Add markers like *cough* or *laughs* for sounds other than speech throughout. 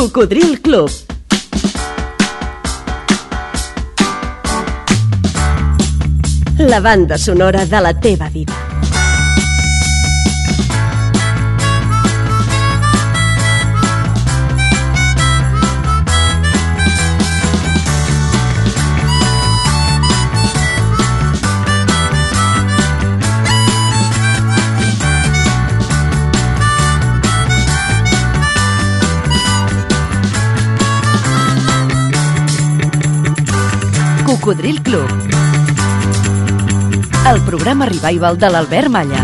Cocodril Club. La banda sonora de la teva vida. Cocodril Club. El programa revival de l'Albert Malla.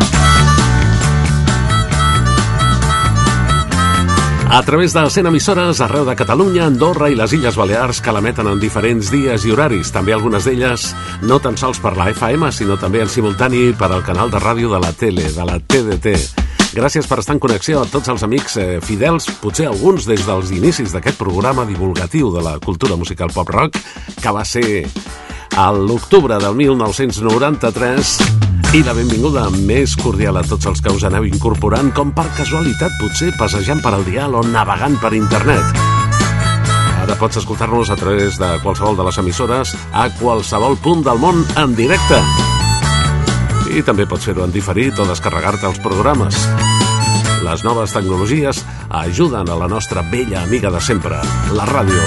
A través de 100 emissores arreu de Catalunya, Andorra i les Illes Balears que l'emeten en diferents dies i horaris, també algunes d'elles no tan sols per la FM, sinó també en simultani per al canal de ràdio de la tele, de la TDT. Gràcies per estar en connexió a tots els amics eh, fidels, potser alguns des dels inicis d'aquest programa divulgatiu de la cultura musical pop-rock, que va ser a l'octubre del 1993 i la benvinguda més cordial a tots els que us aneu incorporant, com per casualitat, potser passejant per al dial o navegant per internet. Ara pots escoltar-nos a través de qualsevol de les emissores a qualsevol punt del món en directe. I també pots fer-ho en diferit o descarregar-te els programes. Les noves tecnologies ajuden a la nostra vella amiga de sempre, la ràdio.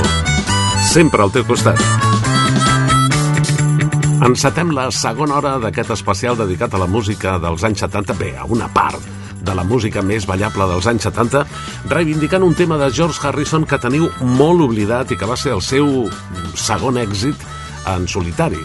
Sempre al teu costat. Encetem la segona hora d'aquest especial dedicat a la música dels anys 70, bé, a una part de la música més ballable dels anys 70, reivindicant un tema de George Harrison que teniu molt oblidat i que va ser el seu segon èxit en solitari.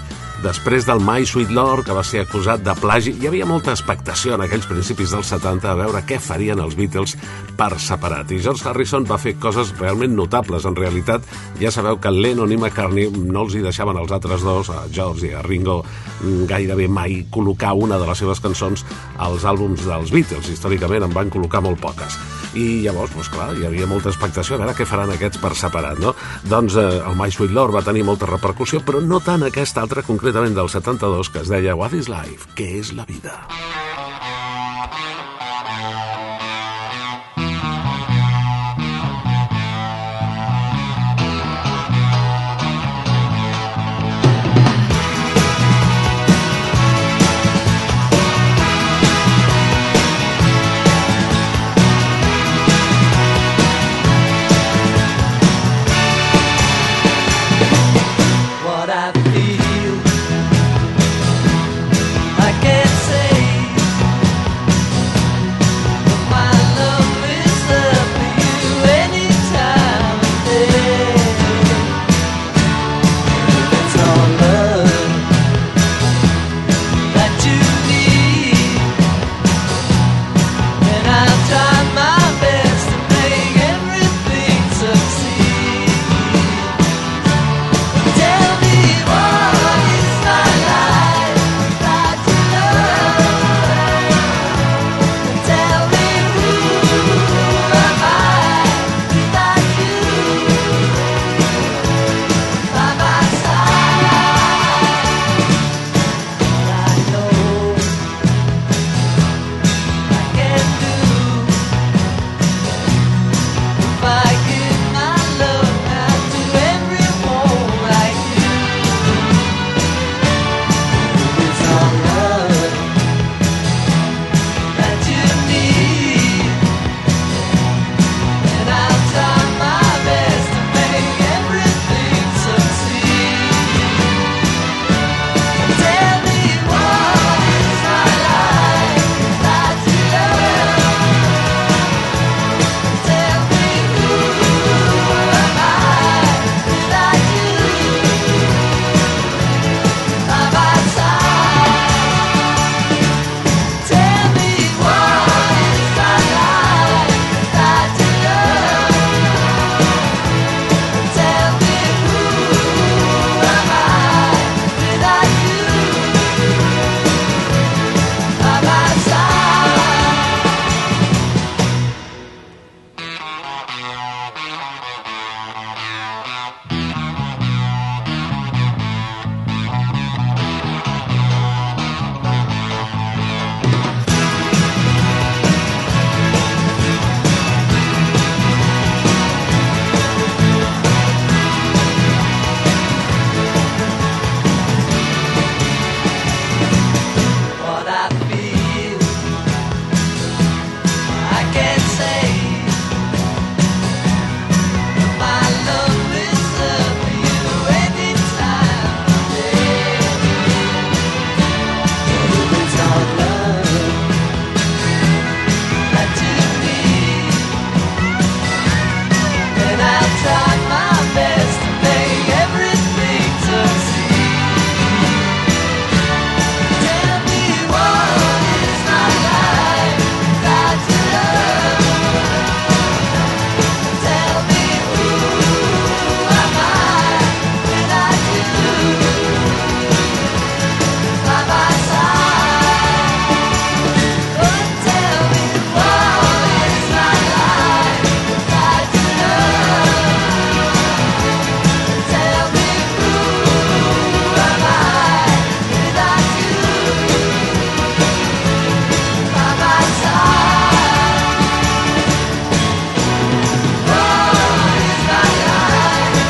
Després del My Sweet Lord, que va ser acusat de plagi, hi havia molta expectació en aquells principis dels 70 a veure què farien els Beatles per separat. I George Harrison va fer coses realment notables. En realitat, ja sabeu que Lennon i McCartney no els hi deixaven als altres dos, a George i a Ringo, gairebé mai col·locar una de les seves cançons als àlbums dels Beatles. Històricament en van col·locar molt poques. I llavors, doncs clar, hi havia molta expectació a veure què faran aquests per separat, no? Doncs eh, el My Sweet Lord va tenir molta repercussió, però no tant aquesta altra, concretament del 72, que es deia What is Life? Què és la vida? what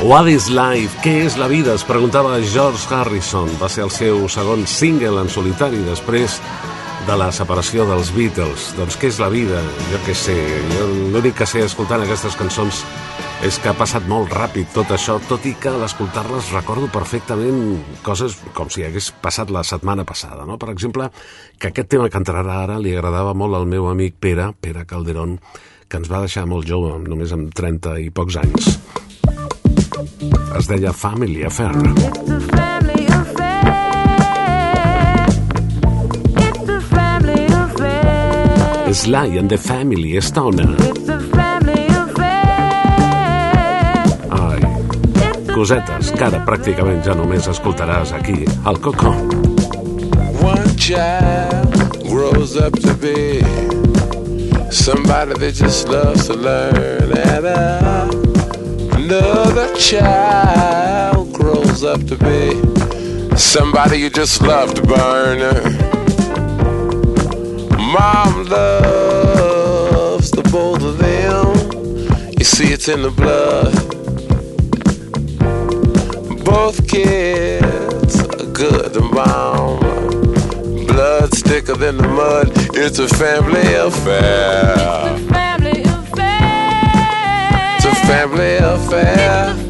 What is life? Què és la vida? Es preguntava George Harrison. Va ser el seu segon single en solitari després de la separació dels Beatles. Doncs què és la vida? Jo què sé. L'únic que sé escoltant aquestes cançons és que ha passat molt ràpid tot això, tot i que a l'escoltar-les recordo perfectament coses com si hagués passat la setmana passada. No? Per exemple, que aquest tema que entrarà ara li agradava molt al meu amic Pere, Pere Calderón, que ens va deixar molt jove, només amb 30 i pocs anys. Es deia Family Affair. Family affair. Sly and the Family Stoner. Ai, cosetes que ara pràcticament ja només escoltaràs aquí, al Coco. One child grows up to be somebody that just loves to learn and uh, another child grows up to be somebody you just loved to. Mom loves the both of them. You see, it's in the blood. Both kids are good mom. Blood thicker than the mud. It's a family affair family affair.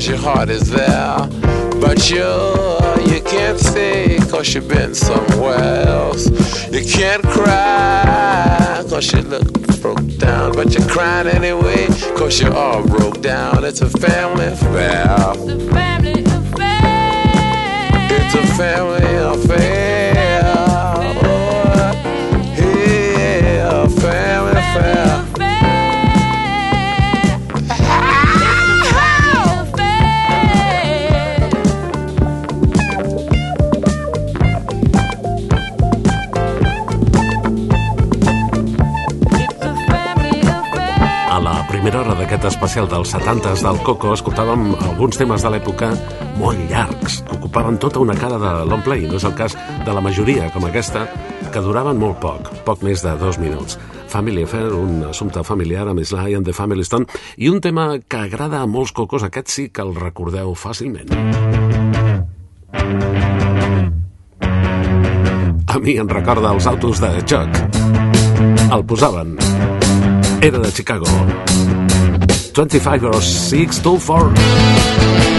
Cause your heart is there. But you, you can't stay cause you've been somewhere else. You can't cry cause you look broke down. But you're crying anyway cause you're all broke down. It's a family affair. It's a family affair. It's a family affair. Oh, yeah, family d'aquest especial dels 70s del Coco escoltàvem alguns temes de l'època molt llargs, que ocupaven tota una cara de long play. No és el cas de la majoria, com aquesta, que duraven molt poc, poc més de dos minuts. Family Affair, un assumpte familiar amb Sly and the Family Stone, i un tema que agrada a molts cocos, aquest sí que el recordeu fàcilment. A mi em recorda els autos de Chuck. El posaven era de Chicago. 25 or 6 to 4.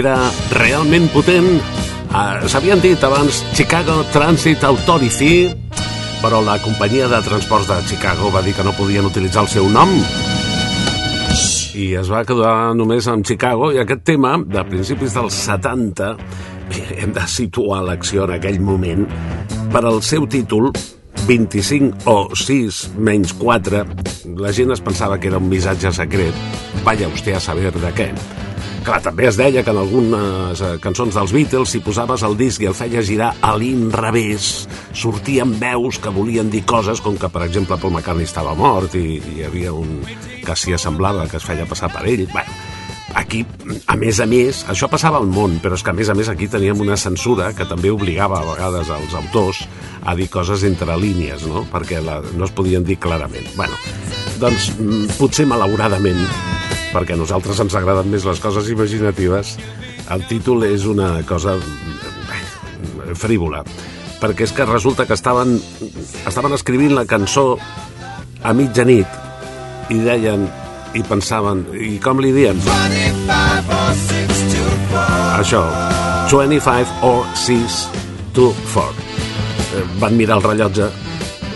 Era realment potent. Uh, S'havien dit abans Chicago Transit Authority, però la companyia de transports de Chicago va dir que no podien utilitzar el seu nom i es va quedar només amb Chicago i aquest tema, de principis dels 70, *laughs* hem de situar l'acció en aquell moment, per al seu títol, 25 o 6 menys 4, la gent es pensava que era un missatge secret. Vaya usted a saber de què. Clar, també es deia que en algunes eh, cançons dels Beatles, si posaves el disc i el feies girar a l'inrevés, sortien veus que volien dir coses com que, per exemple, Paul McCartney estava mort i, hi havia un que s'hi assemblava, que es feia passar per ell. Bueno, aquí, a més a més, això passava al món, però és que a més a més aquí teníem una censura que també obligava a vegades als autors a dir coses entre línies, no? perquè la, no es podien dir clarament. Bueno, doncs mm, potser malauradament perquè a nosaltres ens agraden més les coses imaginatives, el títol és una cosa bé, frívola, perquè és que resulta que estaven, estaven escrivint la cançó a mitjanit i deien i pensaven, i com li diem? Això, 25 or 6 to 4. Eh, van mirar el rellotge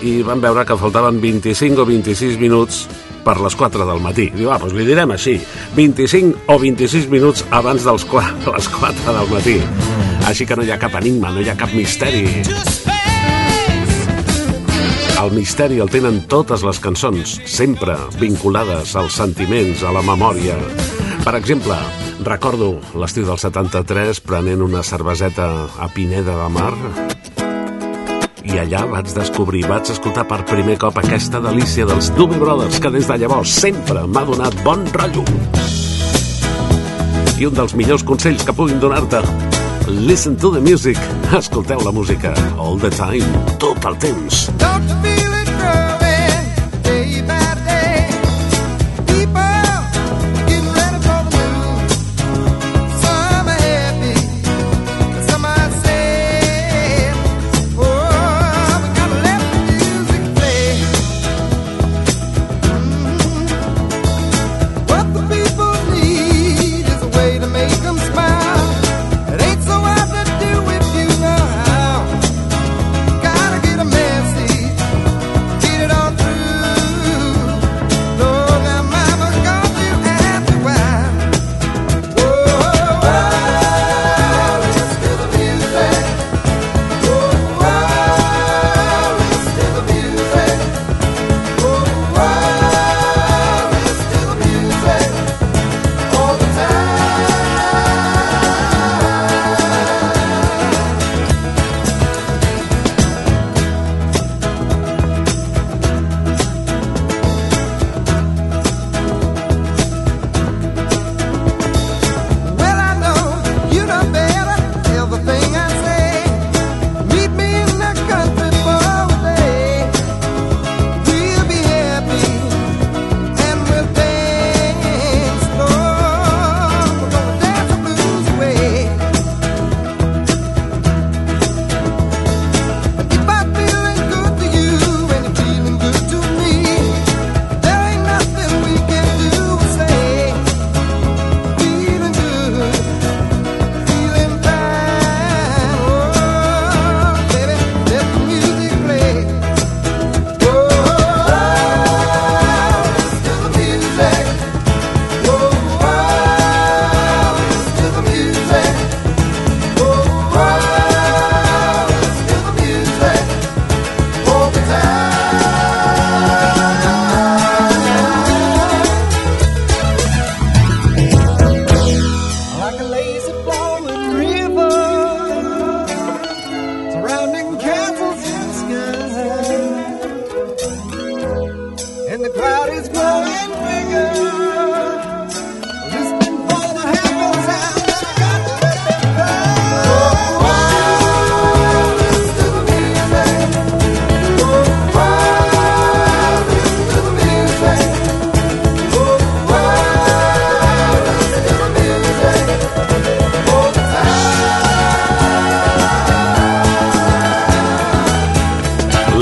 i van veure que faltaven 25 o 26 minuts per les 4 del matí. Diu, ah, doncs li direm així, 25 o 26 minuts abans dels 4, *laughs* les 4 del matí. Així que no hi ha cap enigma, no hi ha cap misteri. El misteri el tenen totes les cançons, sempre vinculades als sentiments, a la memòria. Per exemple, recordo l'estiu del 73 prenent una cerveseta a Pineda de Mar i allà vaig descobrir, vaig escoltar per primer cop aquesta delícia dels Doobie Brothers que des de llavors sempre m'ha donat bon rotllo. I un dels millors consells que puguin donar-te Listen to the music. Escolteu la música all the time, tot el temps. Don't feel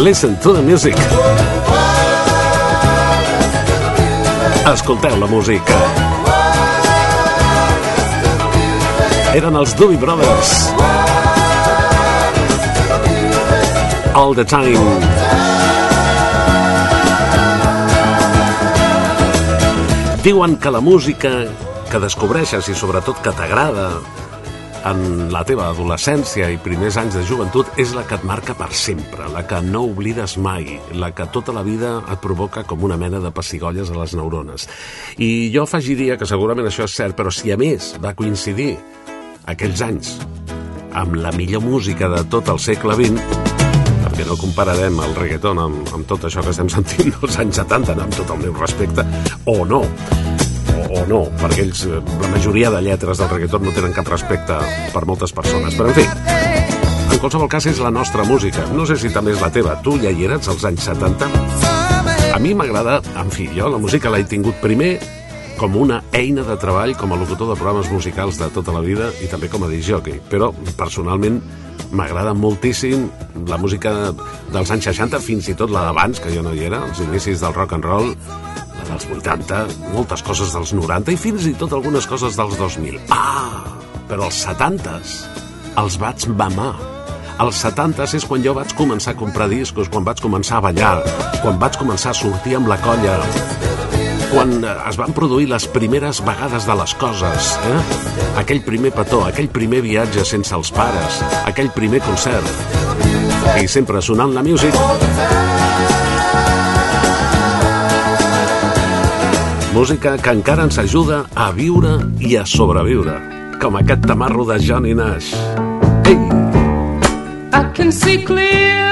Listen to the music. Escolteu la música. Eren els Doobie Brothers. All the time. Diuen que la música que descobreixes i sobretot que t'agrada en la teva adolescència i primers anys de joventut és la que et marca per sempre, la que no oblides mai, la que tota la vida et provoca com una mena de pessigolles a les neurones. I jo afegiria que segurament això és cert, però si a més va coincidir aquells anys amb la millor música de tot el segle XX, perquè no compararem el reggaeton amb, amb tot això que estem sentint dels anys 70, amb tot el meu respecte, o no, o no, perquè ells, eh, la majoria de lletres del reggaeton no tenen cap respecte per moltes persones. Però, en fi, en qualsevol cas és la nostra música. No sé si també és la teva. Tu ja hi eres als anys 70? A mi m'agrada, en fi, jo la música l'he tingut primer com una eina de treball com a locutor de programes musicals de tota la vida i també com a disjockey. Però, personalment, m'agrada moltíssim la música dels anys 60, fins i tot la d'abans, que jo no hi era, els inicis del rock and roll, dels 80, moltes coses dels 90 i fins i tot algunes coses dels 2000. Ah, però els 70s els vaig mamar. Els 70s és quan jo vaig començar a comprar discos, quan vaig començar a ballar, quan vaig començar a sortir amb la colla, quan eh, es van produir les primeres vegades de les coses, eh? aquell primer petó, aquell primer viatge sense els pares, aquell primer concert, i sempre sonant la música. Música que encara ens ajuda a viure i a sobreviure, com aquest tamarro de Johnny Nash. Ei! I can see clearly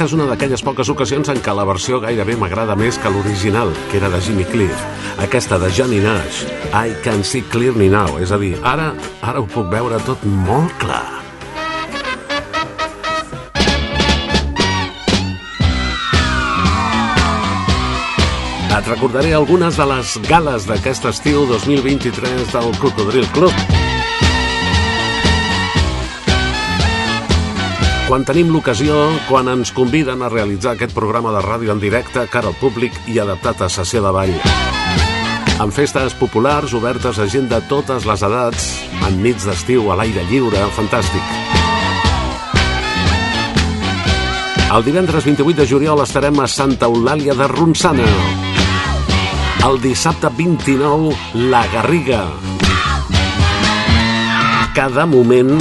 Aquesta és una d'aquelles poques ocasions en què la versió gairebé m'agrada més que l'original, que era de Jimmy Cliff. Aquesta de Johnny Nash, I Can See Clearly Now, és a dir, ara, ara ho puc veure tot molt clar. Et recordaré algunes de les gales d'aquest estiu 2023 del Cocodril Club. Quan tenim l'ocasió, quan ens conviden a realitzar aquest programa de ràdio en directe cara al públic i adaptat a sessió de ball. Amb festes populars obertes a gent de totes les edats, en nits d'estiu a l'aire lliure, fantàstic. El divendres 28 de juliol estarem a Santa Eulàlia de Ronçana. El dissabte 29, La Garriga. Cada moment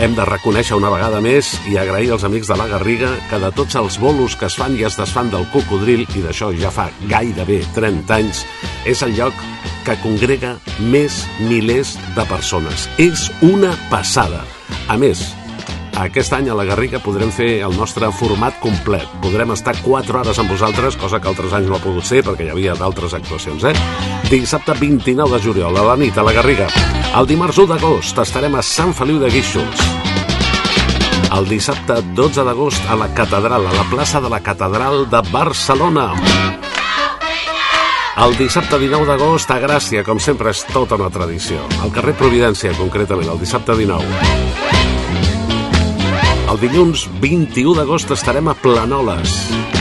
Hem de reconèixer una vegada més i agrair als amics de la Garriga que de tots els bolos que es fan i es desfan del cocodril, i d'això ja fa gairebé 30 anys, és el lloc que congrega més milers de persones. És una passada. A més, aquest any a la Garriga podrem fer el nostre format complet. Podrem estar 4 hores amb vosaltres, cosa que altres anys no ha pogut ser perquè hi havia d'altres actuacions, eh? Dissabte 29 de juliol, a la nit, a la Garriga. El dimarts 1 d'agost estarem a Sant Feliu de Guíxols. El dissabte 12 d'agost a la Catedral, a la plaça de la Catedral de Barcelona. El dissabte 19 d'agost a Gràcia, com sempre és tota una tradició. Al carrer Providència, concretament, el dissabte 19. El dilluns 21 d'agost estarem a Planoles.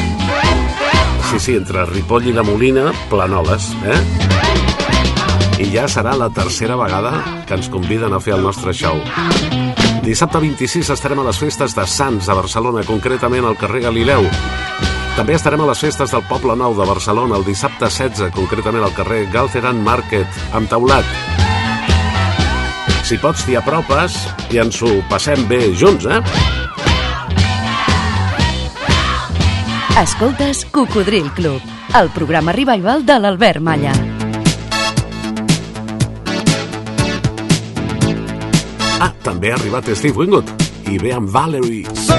Sí, sí, entre Ripoll i la Molina, Planoles, eh? I ja serà la tercera vegada que ens conviden a fer el nostre show. Dissabte 26 estarem a les festes de Sants a Barcelona, concretament al carrer Galileu. També estarem a les festes del Poble Nou de Barcelona el dissabte 16, concretament al carrer Galceran Market, amb taulat. Si pots, t'hi apropes i ens ho passem bé junts, eh? Escoltes Cocodril Club, el programa revival de l'Albert Malla. Ah, també ha arribat Steve Wingood i ve amb Valerie. So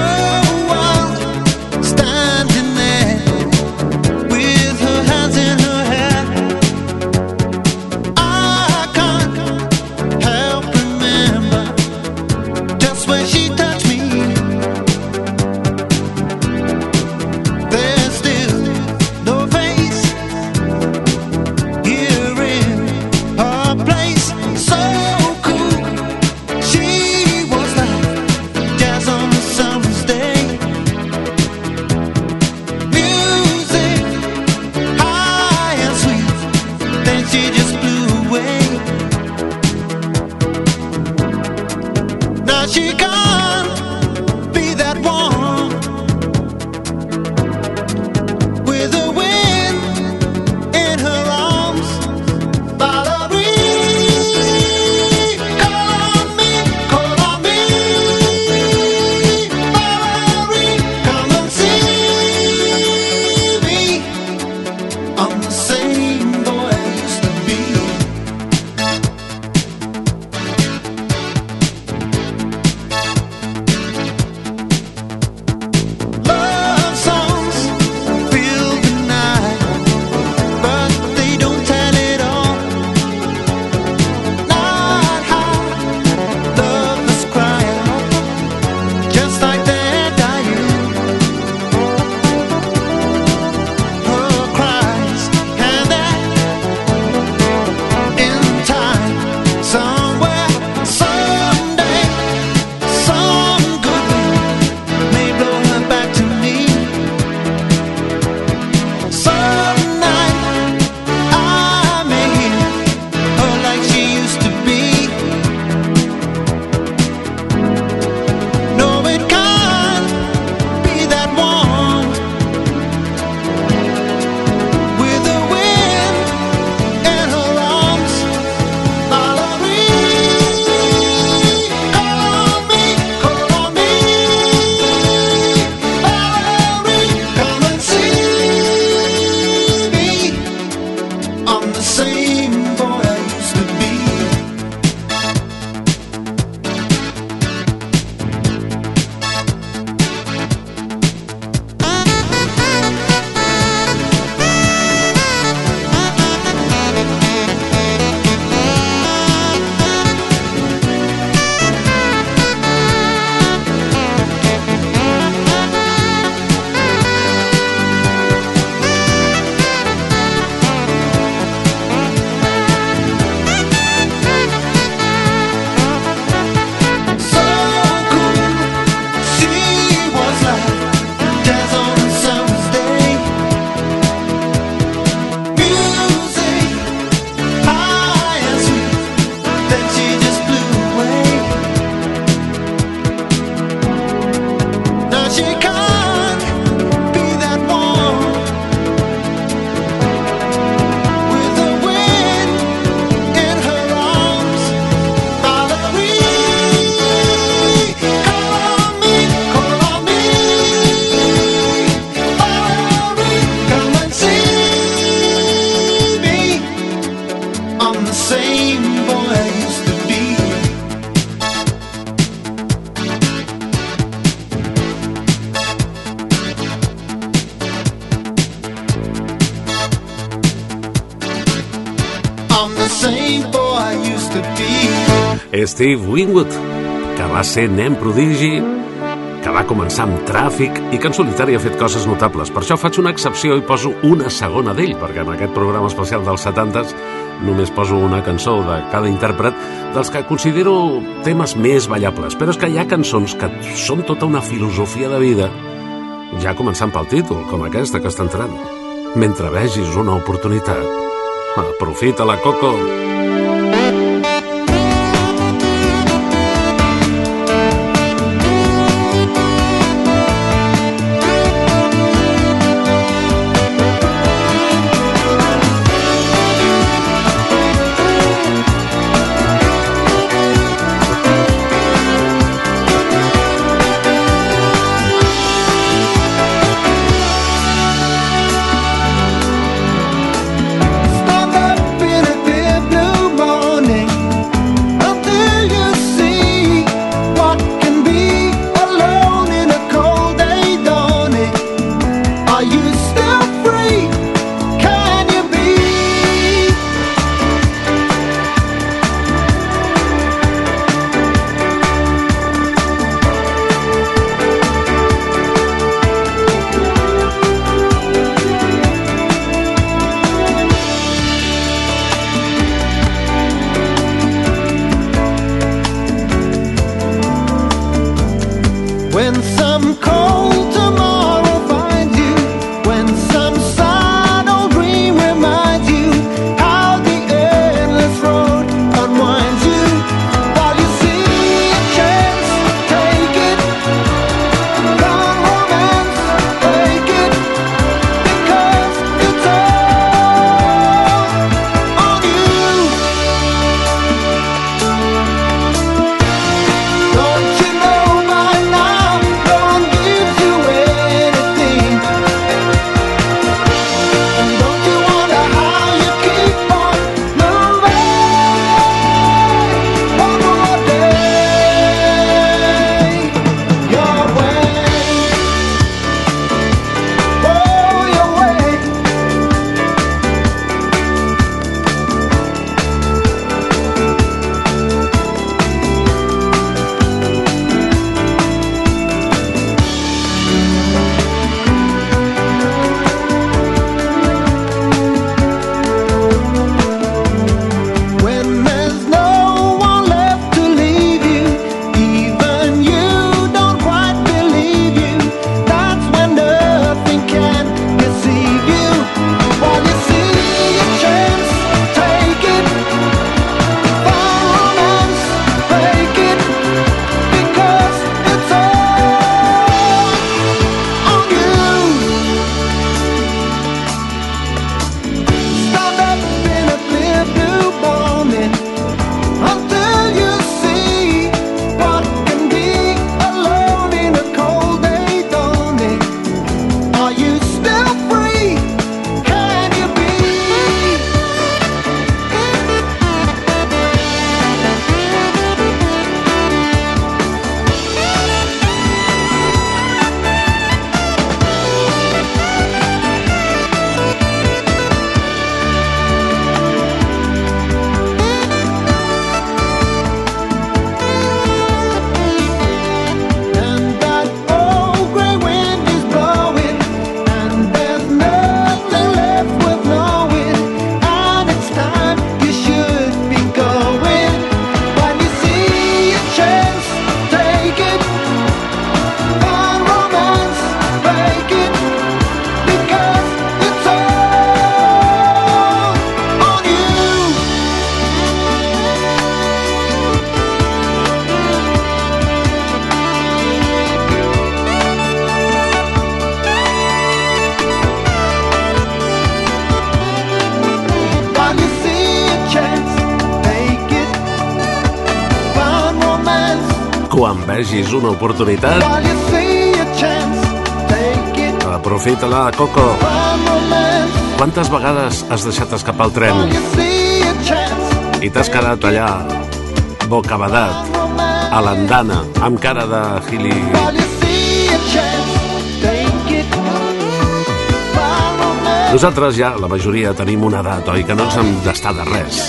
Steve Winwood, que va ser nen prodigi, que va començar amb tràfic i que en solitari ha fet coses notables. Per això faig una excepció i poso una segona d'ell, perquè en aquest programa especial dels 70s només poso una cançó de cada intèrpret dels que considero temes més ballables. Però és que hi ha cançons que són tota una filosofia de vida, ja començant pel títol, com aquesta que està entrant. Mentre vegis una oportunitat, aprofita-la, Coco. Stand Vegis una oportunitat, aprofita-la, Coco. Quantes vegades has deixat escapar el tren i t'has quedat allà, bocabadat, a l'andana, amb cara de gili... Nosaltres ja, la majoria, tenim una edat, oi? Que no ens hem d'estar de res.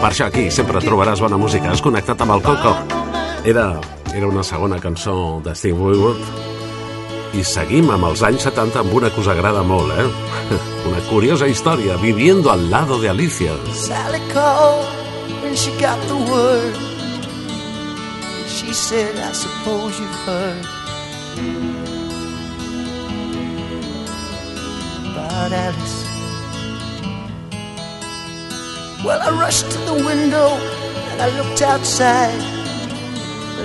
Per això aquí sempre trobaràs bona música. Has connectat amb el Coco. Era, era una segona cançó de Steve Winwood i seguim amb els anys 70 amb una que us agrada molt, eh? *laughs* Una curiosa història, Viviendo al lado de Alicia. Sally called when she got the word. She said, I suppose you've heard about Alice. Well, I rushed to the window and I looked outside,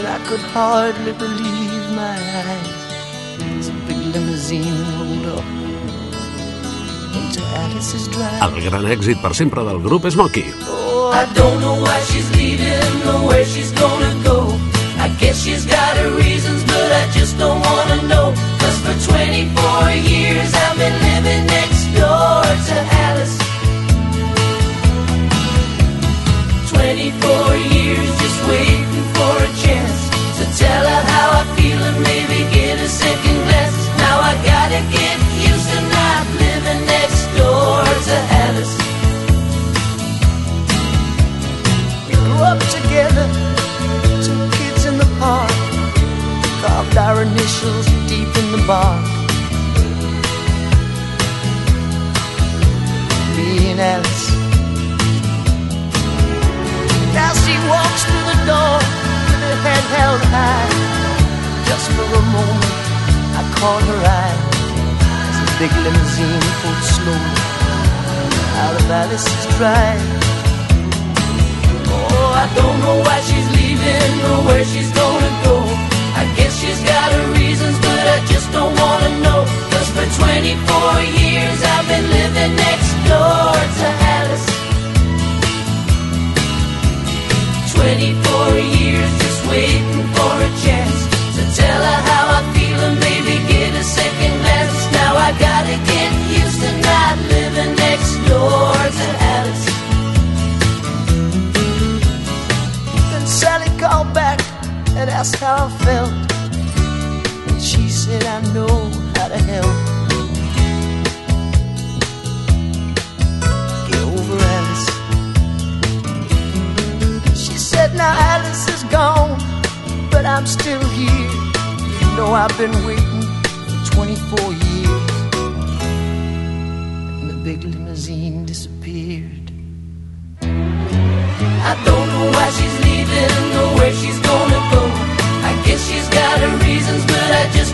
I could hardly believe my eyes. A big limousine rolled up into Alice's drive. El gran èxit per sempre del grup Smokey. Oh, I don't know why she's leaving or where she's gonna go. I guess she's got her reasons, but I just don't wanna know. Cause for 24 years I've been living next door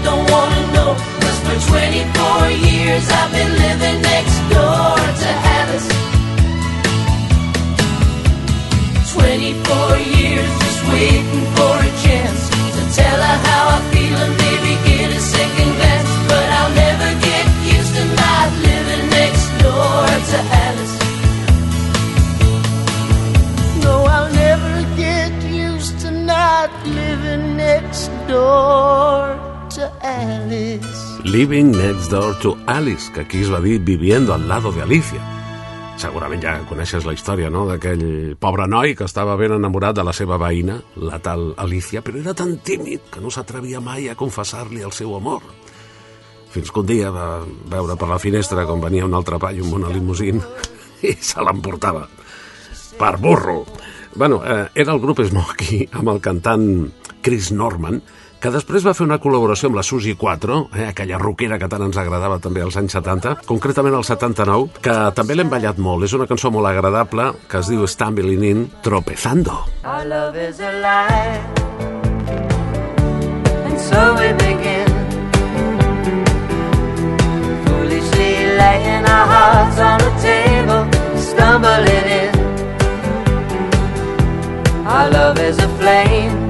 don't wanna know. Cause for 24 years I've been living Living Next Door to Alice, que aquí es va dir Viviendo al lado de Alicia. Segurament ja coneixes la història, no?, d'aquell pobre noi que estava ben enamorat de la seva veïna, la tal Alicia, però era tan tímid que no s'atrevia mai a confessar-li el seu amor. Fins que un dia va veure per la finestra com venia un altre paio amb una limusín i se l'emportava. Per burro! Bueno, eh, era el grup Smokey amb el cantant Chris Norman, que després va fer una col·laboració amb la Susi 4, eh, aquella rockera que tant ens agradava també als anys 70, concretament al 79, que també l'hem ballat molt. És una cançó molt agradable que es diu Stumbling In Tropezando. Our love is a lie, and so we begin. Foolishly laying our hearts on the table, stumbling in. Our love is a flame,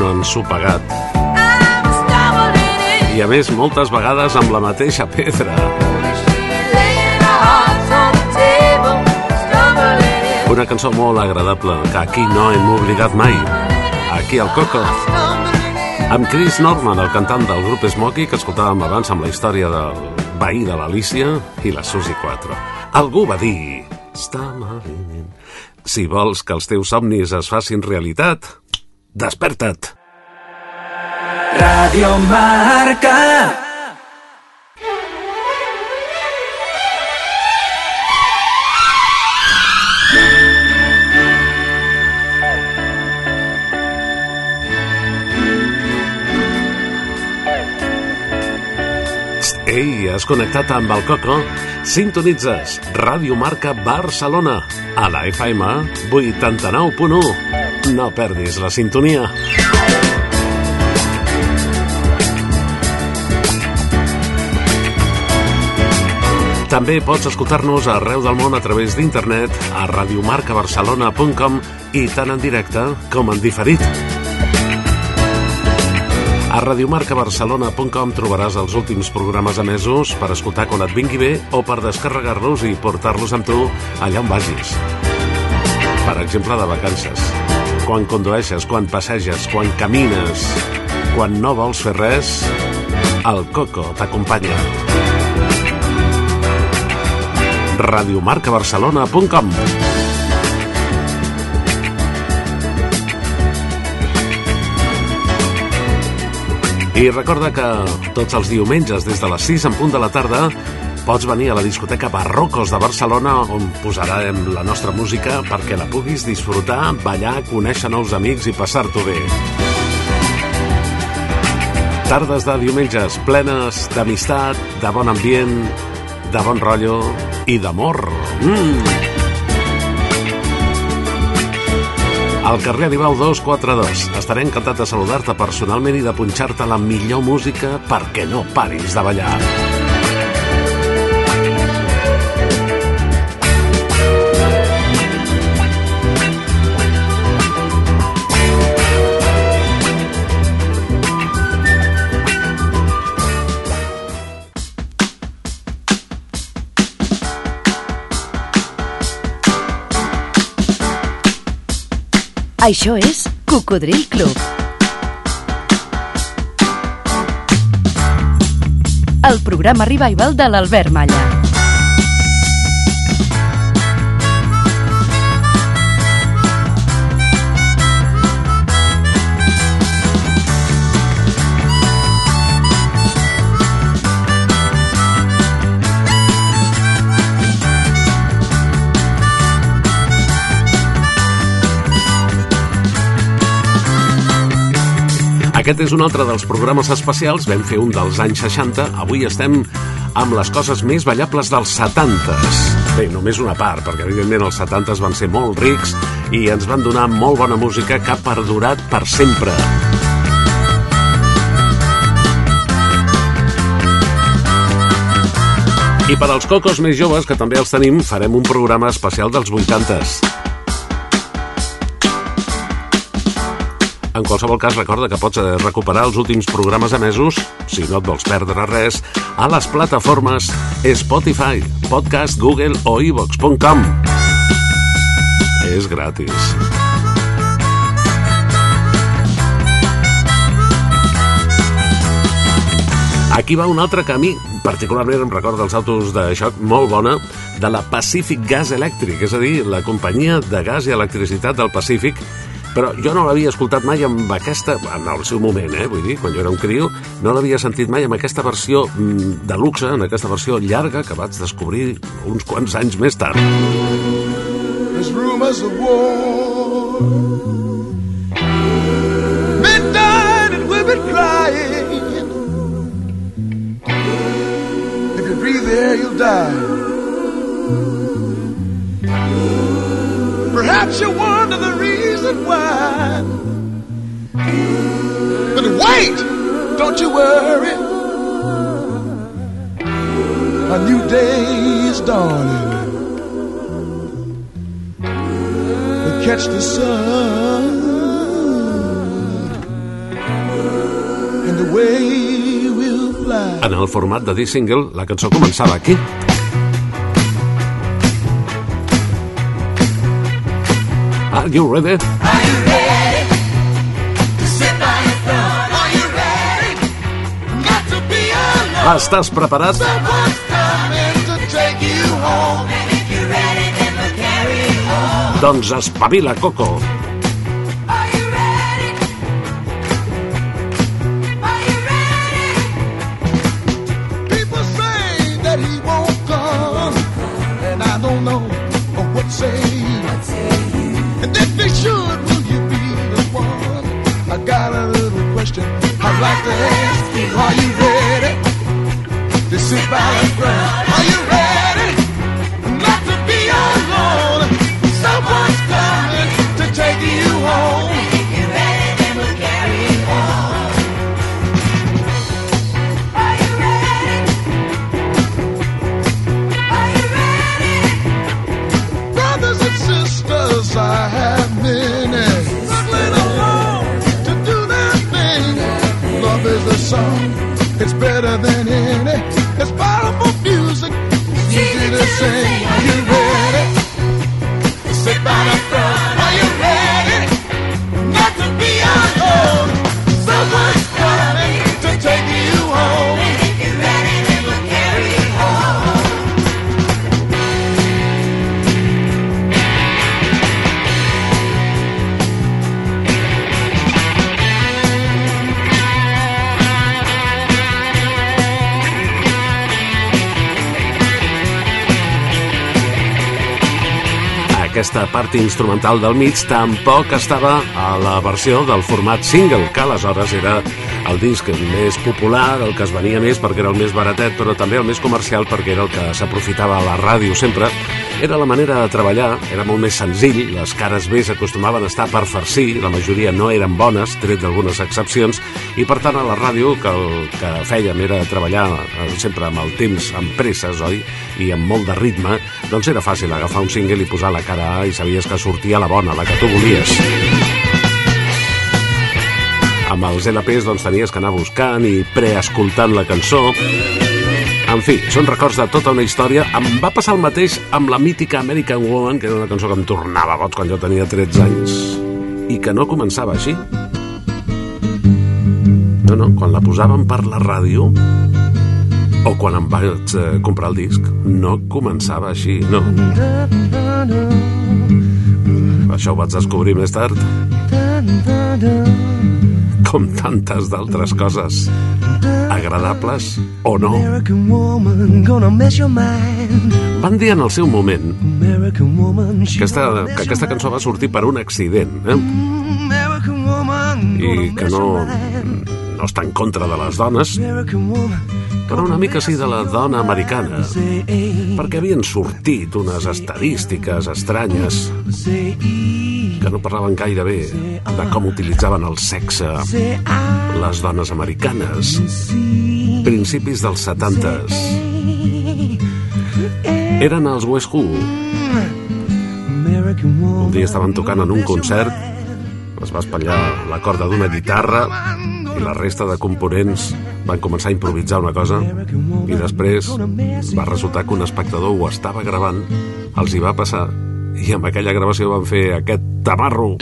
no ens ho pagat? I a més, moltes vegades amb la mateixa pedra. Una cançó molt agradable que aquí no hem oblidat mai. Aquí al Coco. Amb Chris Norman, el cantant del grup Smokey, que escoltàvem abans amb la història del veí de l'Alicia i la Susi 4. Algú va dir... Si vols que els teus somnis es facin realitat, desperta't. Radio Marca. Ei, has connectat amb el Coco? Sintonitzes Ràdio Marca Barcelona a la FM 89.1. No perdis la sintonia. També pots escoltar-nos arreu del món a través d'internet a radiomarcabarcelona.com i tant en directe com en diferit. A radiomarcabarcelona.com trobaràs els últims programes emesos per escoltar quan et vingui bé o per descarregar-los i portar-los amb tu allà on vagis. Per exemple, de vacances. Quan condueixes, quan passeges, quan camines, quan no vols fer res, el Coco t'acompanya. radiomarcabarcelona.com I recorda que tots els diumenges des de les 6 en punt de la tarda pots venir a la discoteca Barrocos de Barcelona on posarem la nostra música perquè la puguis disfrutar, ballar, conèixer nous amics i passar-t'ho bé. Tardes de diumenges plenes d'amistat, de bon ambient, de bon rotllo i d'amor. Mm. Al carrer Aribau 242. Estaré encantat de saludar-te personalment i de punxar-te la millor música perquè no paris de ballar. Això és Cocodril Club. El programa revival de l'Albert Malla. Aquest és un altre dels programes especials. Vam fer un dels anys 60. Avui estem amb les coses més ballables dels 70s. Bé, només una part, perquè evidentment els 70s van ser molt rics i ens van donar molt bona música que ha perdurat per sempre. I per als cocos més joves, que també els tenim, farem un programa especial dels 80s. En qualsevol cas, recorda que pots eh, recuperar els últims programes emesos, si no et vols perdre res, a les plataformes Spotify, Podcast, Google o iVox.com. És gratis. Aquí va un altre camí, particularment em recorda els autos de xoc molt bona, de la Pacific Gas Electric, és a dir, la companyia de gas i electricitat del Pacífic, però jo no l'havia escoltat mai amb aquesta, en el seu moment, eh, vull dir, quan jo era un criu, no l'havia sentit mai amb aquesta versió mm, de luxe, en aquesta versió llarga que vaig descobrir uns quants anys més tard. There's rumors of war. Died and women crying. If you breathe the air, you'll die. Perhaps you wonder the reason why. But wait! Don't you worry. A new day is dawning. catch the sun. And the way we'll fly. En el format de disc single, la cançó començava aquí. Are you ready? Estàs preparat? Doncs espavila, Coco. Aquesta part instrumental del mig tampoc estava a la versió del format single, que aleshores era el disc més popular, el que es venia més perquè era el més baratet, però també el més comercial perquè era el que s'aprofitava a la ràdio sempre. Era la manera de treballar, era molt més senzill, les cares B s'acostumaven a estar per farcir, la majoria no eren bones, tret d'algunes excepcions, i per tant a la ràdio que el que fèiem era treballar eh, sempre amb el temps, amb presses, oi? I amb molt de ritme, doncs era fàcil agafar un single i posar la cara A i sabies que sortia la bona, la que tu volies. Amb els LPs doncs tenies que anar buscant i preescoltant la cançó. En fi, són records de tota una història. Em va passar el mateix amb la mítica American Woman, que era una cançó que em tornava boig quan jo tenia 13 anys. I que no començava així. No, no, quan la posàvem per la ràdio o quan em vaig eh, comprar el disc, no començava així, no. Això ho vaig descobrir més tard. Com tantes d'altres coses, agradables o no. Van dir en el seu moment que aquesta, que aquesta cançó va sortir per un accident, eh? woman, i que no. No està en contra de les dones, però una mica sí de la dona americana, perquè havien sortit unes estadístiques estranyes que no parlaven gaire bé de com utilitzaven el sexe les dones americanes, principis dels 70s. Eren els West Who. Un dia estaven tocant en un concert, es va espatllar la corda d'una guitarra la resta de components van començar a improvisar una cosa i després va resultar que un espectador ho estava gravant, els hi va passar i amb aquella gravació van fer aquest tamarro.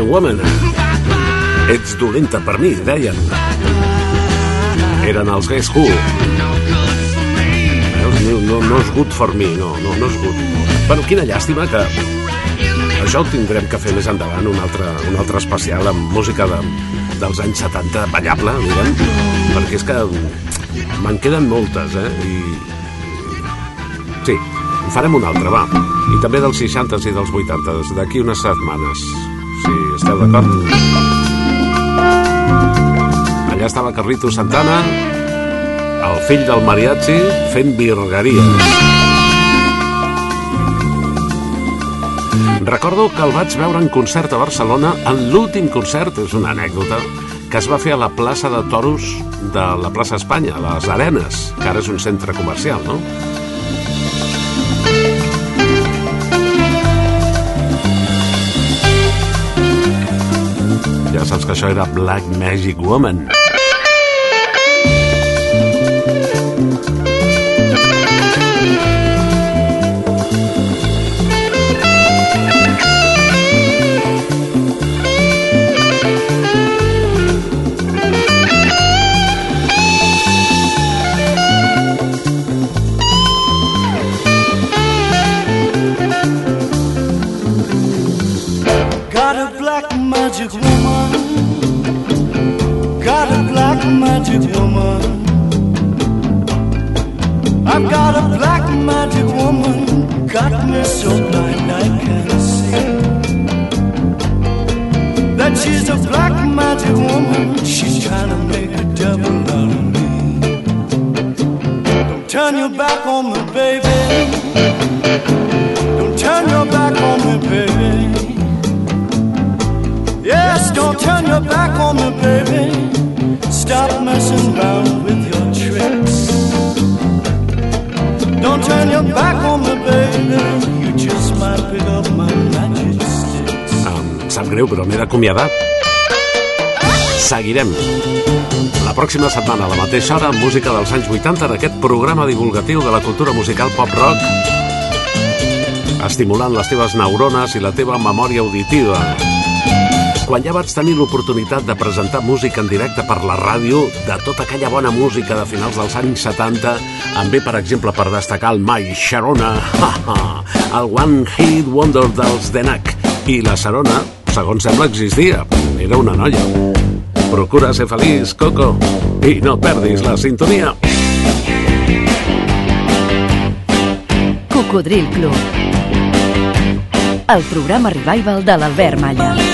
Woman. Ets dolenta per mi, deien. Eren els Guess Who. No, no, no és good for me, no, no, no és good. Bueno, quina llàstima que això ho tindrem que fer més endavant, un altre, un altre especial amb música de, dels anys 70, ballable, diguem, perquè és que me'n queden moltes, eh? I... Sí, en farem un altre, va. I també dels 60s i dels 80s, d'aquí unes setmanes, si esteu d'acord. Allà estava Carlito Santana, el fill del mariachi, fent virgueria. Recordo que el vaig veure en concert a Barcelona en l'últim concert, és una anècdota, que es va fer a la plaça de Toros de la plaça Espanya, a les Arenes, que ara és un centre comercial, no? Ja saps que això era Black Magic Woman. Magic woman. I've got a black magic woman. Got me so blind I can't see. That she's a black magic woman. She's trying to make a devil out of me. Don't turn your back on me, baby. Don't turn your back on me, baby. Yes, don't turn your back on me. Stop messing around with your tricks. Don't turn your back on me, baby. You just might pick up my magic sticks. Em sap greu, però m'he d'acomiadar. Seguirem. La pròxima setmana, a la mateixa hora, amb música dels anys 80 en aquest programa divulgatiu de la cultura musical pop-rock, estimulant les teves neurones i la teva memòria auditiva. Quan ja vaig tenir l'oportunitat de presentar música en directe per la ràdio, de tota aquella bona música de finals dels anys 70, em ve, per exemple, per destacar el My Sharona, el One Hit Wonder dels Denac. I la Sharona, segons sembla, existia. Era una noia. Procura ser feliç, Coco, i no perdis la sintonia. Cocodril Club. El programa revival de l'Albert Malla.